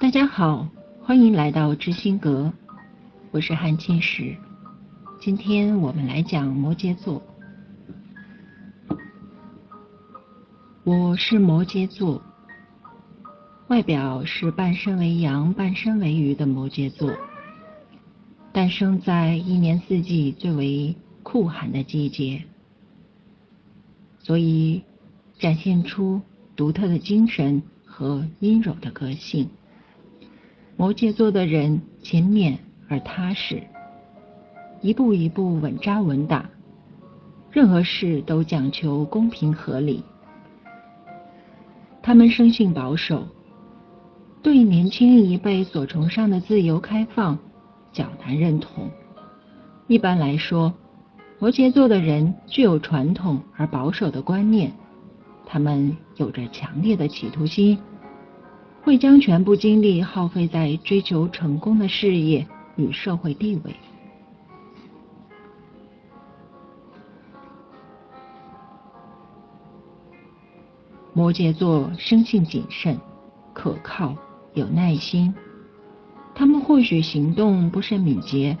大家好，欢迎来到知心阁，我是韩青石。今天我们来讲摩羯座。我是摩羯座，外表是半身为阳、半身为鱼的摩羯座，诞生在一年四季最为酷寒的季节，所以展现出独特的精神和阴柔的个性。摩羯座的人勤勉而踏实，一步一步稳扎稳打，任何事都讲求公平合理。他们生性保守，对年轻一辈所崇尚的自由开放较难认同。一般来说，摩羯座的人具有传统而保守的观念，他们有着强烈的企图心。会将全部精力耗费在追求成功的事业与社会地位。摩羯座生性谨慎、可靠、有耐心，他们或许行动不甚敏捷，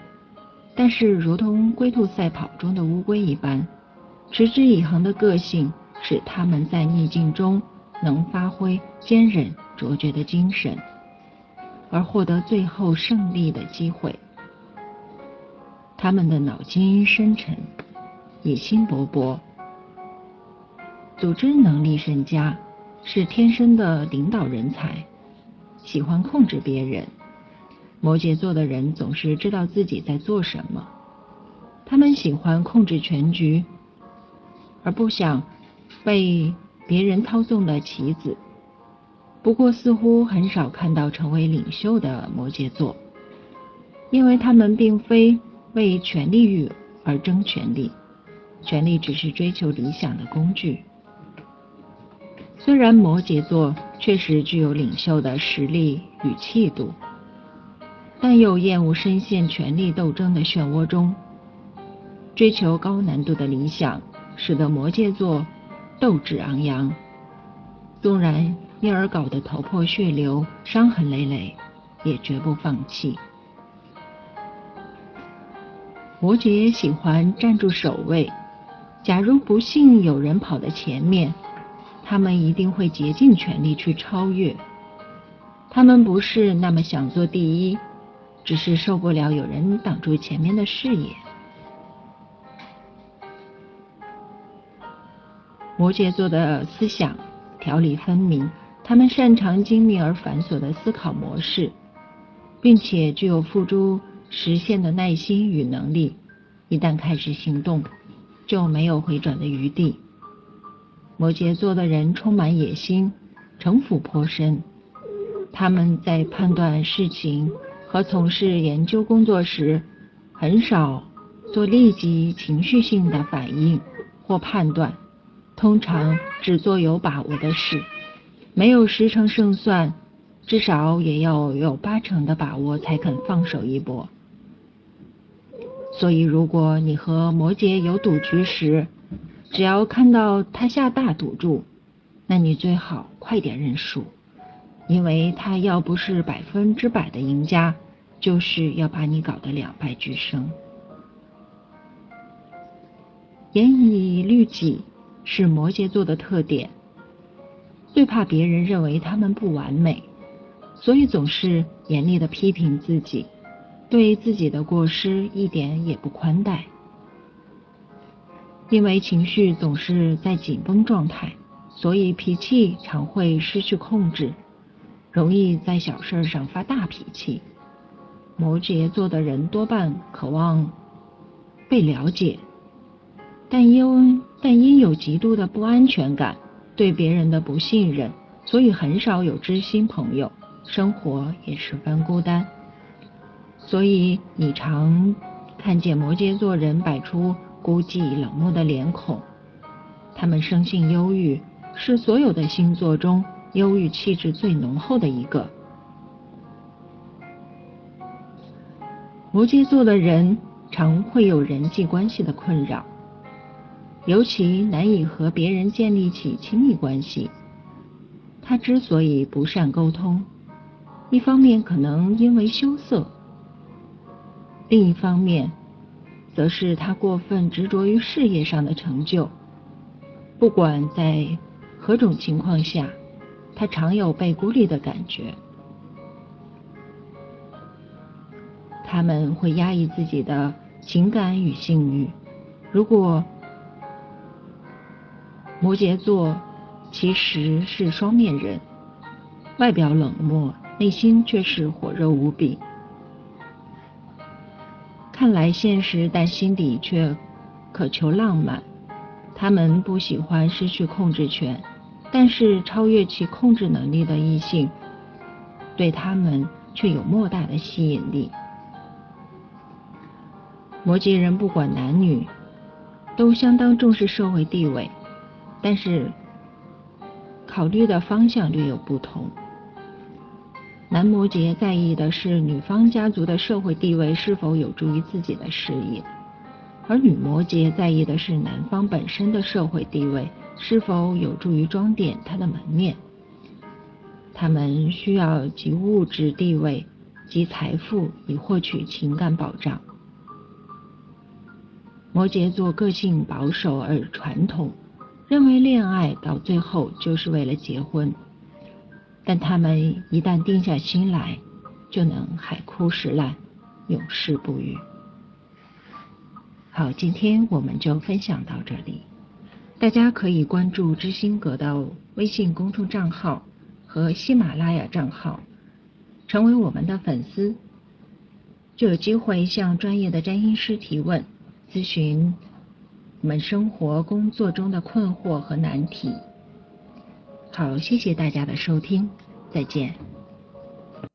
但是如同龟兔赛跑中的乌龟一般，持之以恒的个性使他们在逆境中。能发挥坚韧卓绝的精神，而获得最后胜利的机会。他们的脑筋深沉，野心勃勃，组织能力甚佳，是天生的领导人才，喜欢控制别人。摩羯座的人总是知道自己在做什么，他们喜欢控制全局，而不想被。别人操纵的棋子，不过似乎很少看到成为领袖的摩羯座，因为他们并非为权力欲而争权力，权力只是追求理想的工具。虽然摩羯座确实具有领袖的实力与气度，但又厌恶深陷权力斗争的漩涡中，追求高难度的理想，使得摩羯座。斗志昂扬，纵然因而搞得头破血流、伤痕累累，也绝不放弃。摩羯喜欢站住首位，假如不幸有人跑在前面，他们一定会竭尽全力去超越。他们不是那么想做第一，只是受不了有人挡住前面的视野。摩羯座的思想条理分明，他们擅长精密而繁琐的思考模式，并且具有付诸实现的耐心与能力。一旦开始行动，就没有回转的余地。摩羯座的人充满野心，城府颇深。他们在判断事情和从事研究工作时，很少做立即情绪性的反应或判断。通常只做有把握的事，没有十成胜算，至少也要有八成的把握才肯放手一搏。所以，如果你和摩羯有赌局时，只要看到他下大赌注，那你最好快点认输，因为他要不是百分之百的赢家，就是要把你搞得两败俱伤。严以律己。是摩羯座的特点，最怕别人认为他们不完美，所以总是严厉的批评自己，对自己的过失一点也不宽待。因为情绪总是在紧绷状态，所以脾气常会失去控制，容易在小事上发大脾气。摩羯座的人多半渴望被了解。但因但因有极度的不安全感，对别人的不信任，所以很少有知心朋友，生活也十分孤单。所以你常看见摩羯座人摆出孤寂冷漠的脸孔。他们生性忧郁，是所有的星座中忧郁气质最浓厚的一个。摩羯座的人常会有人际关系的困扰。尤其难以和别人建立起亲密关系。他之所以不善沟通，一方面可能因为羞涩，另一方面则是他过分执着于事业上的成就。不管在何种情况下，他常有被孤立的感觉。他们会压抑自己的情感与性欲。如果摩羯座其实是双面人，外表冷漠，内心却是火热无比。看来现实，但心底却渴求浪漫。他们不喜欢失去控制权，但是超越其控制能力的异性，对他们却有莫大的吸引力。摩羯人不管男女，都相当重视社会地位，但是考虑的方向略有不同。男摩羯在意的是女方家族的社会地位是否有助于自己的事业，而女摩羯在意的是男方本身的社会地位是否有助于装点他的门面。他们需要及物质地位及财富以获取情感保障。摩羯座个性保守而传统，认为恋爱到最后就是为了结婚，但他们一旦定下心来，就能海枯石烂，永世不渝。好，今天我们就分享到这里，大家可以关注知心阁的微信公众账号和喜马拉雅账号，成为我们的粉丝，就有机会向专业的占星师提问。咨询我们生活工作中的困惑和难题。好，谢谢大家的收听，再见。